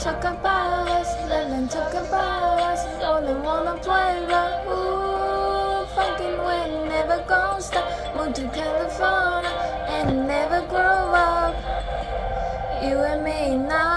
talk about us, let them talk about us. Only wanna play like ooh, fucking win, never gonna stop. Move to California and never grow up. You and me now.